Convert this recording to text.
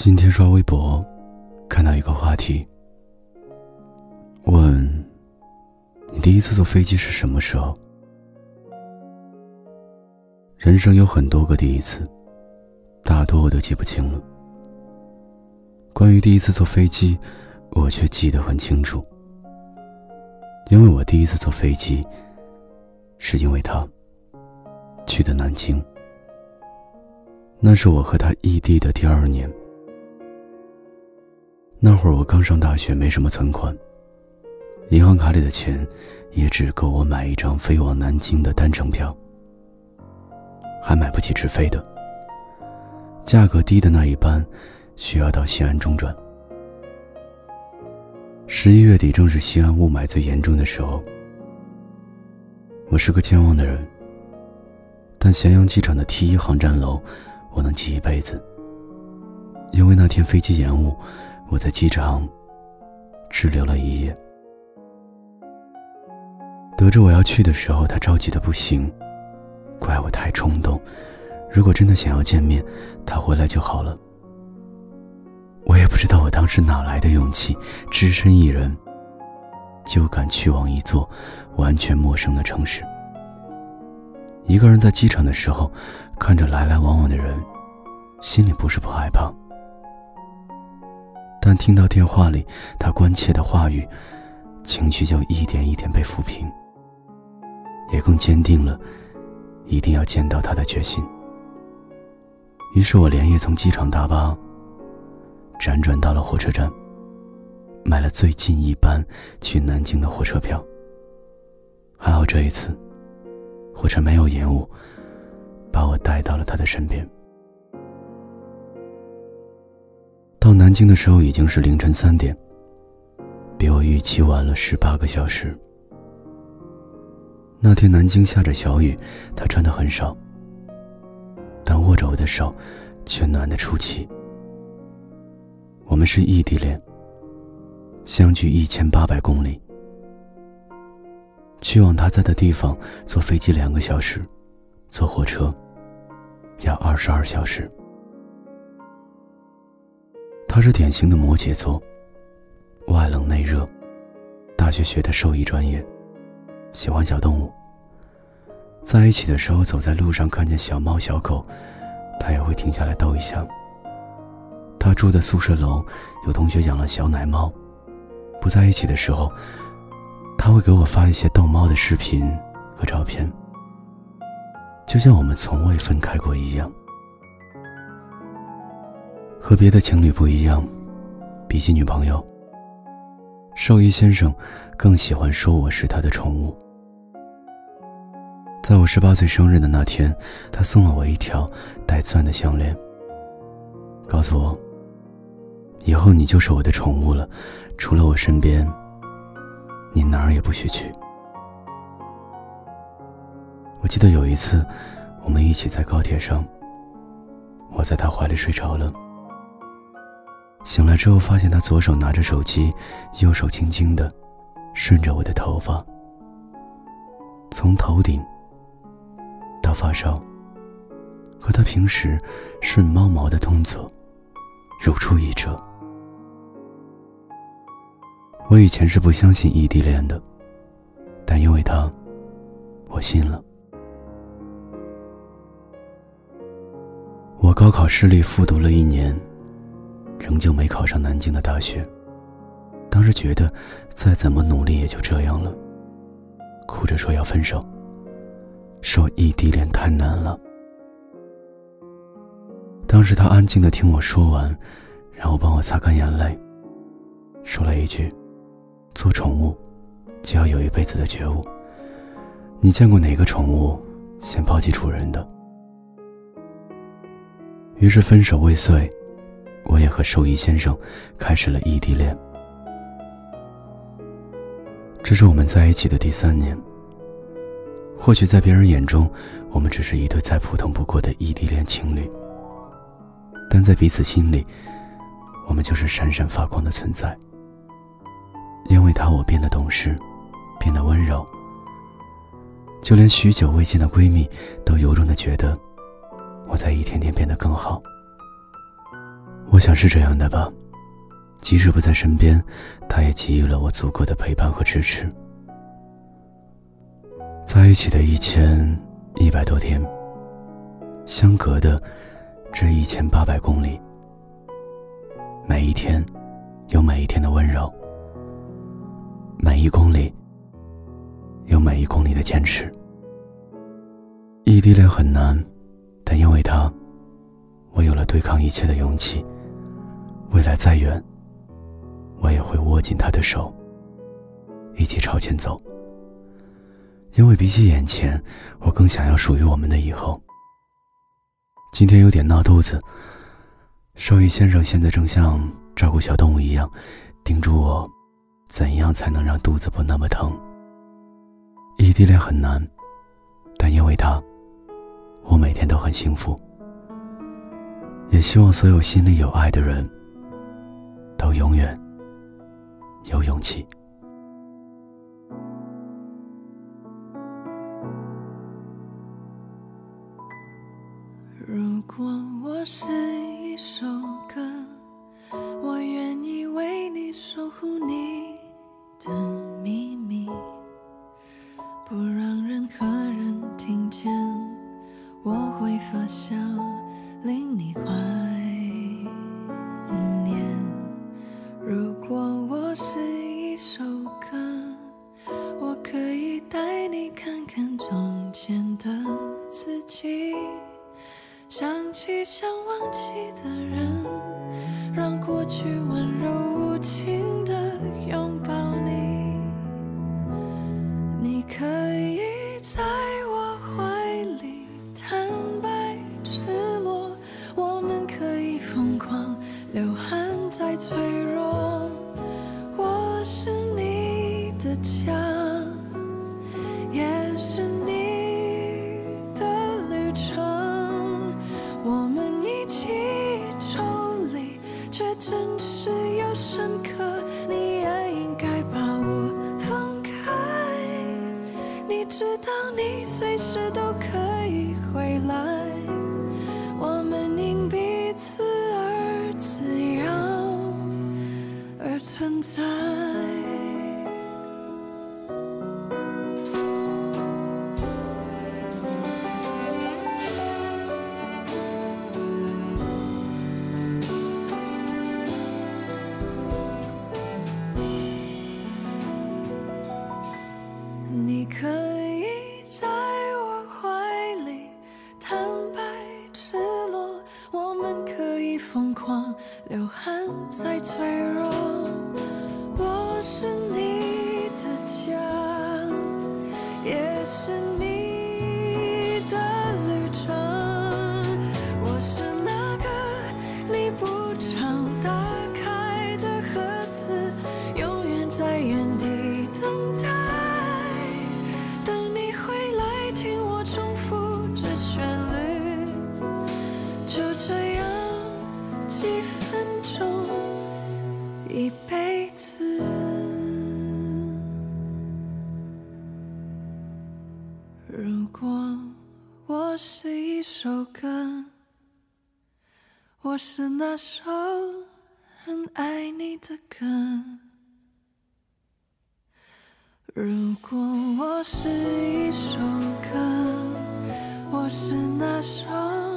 今天刷微博，看到一个话题，问你第一次坐飞机是什么时候？人生有很多个第一次，大多我都记不清了。关于第一次坐飞机，我却记得很清楚，因为我第一次坐飞机，是因为他去的南京，那是我和他异地的第二年。那会儿我刚上大学，没什么存款，银行卡里的钱也只够我买一张飞往南京的单程票，还买不起直飞的。价格低的那一班需要到西安中转。十一月底正是西安雾霾最严重的时候。我是个健忘的人，但咸阳机场的 T 一航站楼我能记一辈子，因为那天飞机延误。我在机场滞留了一夜，得知我要去的时候，他着急的不行，怪我太冲动。如果真的想要见面，他回来就好了。我也不知道我当时哪来的勇气，只身一人就敢去往一座完全陌生的城市。一个人在机场的时候，看着来来往往的人，心里不是不害怕。但听到电话里他关切的话语，情绪就一点一点被抚平，也更坚定了一定要见到他的决心。于是我连夜从机场大巴辗转到了火车站，买了最近一班去南京的火车票。还好这一次，火车没有延误，把我带到了他的身边。到南京的时候已经是凌晨三点，比我预期晚了十八个小时。那天南京下着小雨，他穿的很少，但握着我的手，却暖得出奇。我们是异地恋，相距一千八百公里，去往他在的地方坐飞机两个小时，坐火车要二十二小时。他是典型的摩羯座，外冷内热，大学学的兽医专业，喜欢小动物。在一起的时候，走在路上看见小猫小狗，他也会停下来逗一下。他住的宿舍楼有同学养了小奶猫，不在一起的时候，他会给我发一些逗猫的视频和照片，就像我们从未分开过一样。和别的情侣不一样，比起女朋友，兽医先生更喜欢说我是他的宠物。在我十八岁生日的那天，他送了我一条带钻的项链，告诉我，以后你就是我的宠物了，除了我身边，你哪儿也不许去。我记得有一次，我们一起在高铁上，我在他怀里睡着了。醒来之后，发现他左手拿着手机，右手轻轻的顺着我的头发，从头顶到发梢，和他平时顺猫毛的动作如出一辙。我以前是不相信异地恋的，但因为他，我信了。我高考失利，复读了一年。仍旧没考上南京的大学，当时觉得再怎么努力也就这样了，哭着说要分手，说异地恋太难了。当时他安静的听我说完，然后帮我擦干眼泪，说了一句：“做宠物就要有一辈子的觉悟。你见过哪个宠物先抛弃主人的？”于是分手未遂。我也和兽医先生开始了异地恋，这是我们在一起的第三年。或许在别人眼中，我们只是一对再普通不过的异地恋情侣，但在彼此心里，我们就是闪闪发光的存在。因为他，我变得懂事，变得温柔，就连许久未见的闺蜜都由衷的觉得，我在一天天变得更好。我想是这样的吧，即使不在身边，他也给予了我足够的陪伴和支持。在一起的一千一百多天，相隔的这一千八百公里，每一天有每一天的温柔，每一公里有每一公里的坚持。异地恋很难，但因为他，我有了对抗一切的勇气。未来再远，我也会握紧他的手，一起朝前走。因为比起眼前，我更想要属于我们的以后。今天有点闹肚子，兽医先生现在正像照顾小动物一样，叮嘱我，怎样才能让肚子不那么疼。异地恋很难，但因为他，我每天都很幸福。也希望所有心里有爱的人。都永远有勇气。如果我是一首歌，我愿意为你守护你的秘密，不让任何人听见，我会发笑，令你怀。去温柔无情的拥抱你。你可以在我怀里坦白赤裸，我们可以疯狂流汗再脆弱。我是你的你随时都可以回来，我们因彼此而自由而存在。流汗再脆弱，一辈子。如果我是一首歌，我是那首很爱你的歌。如果我是一首歌，我是那首。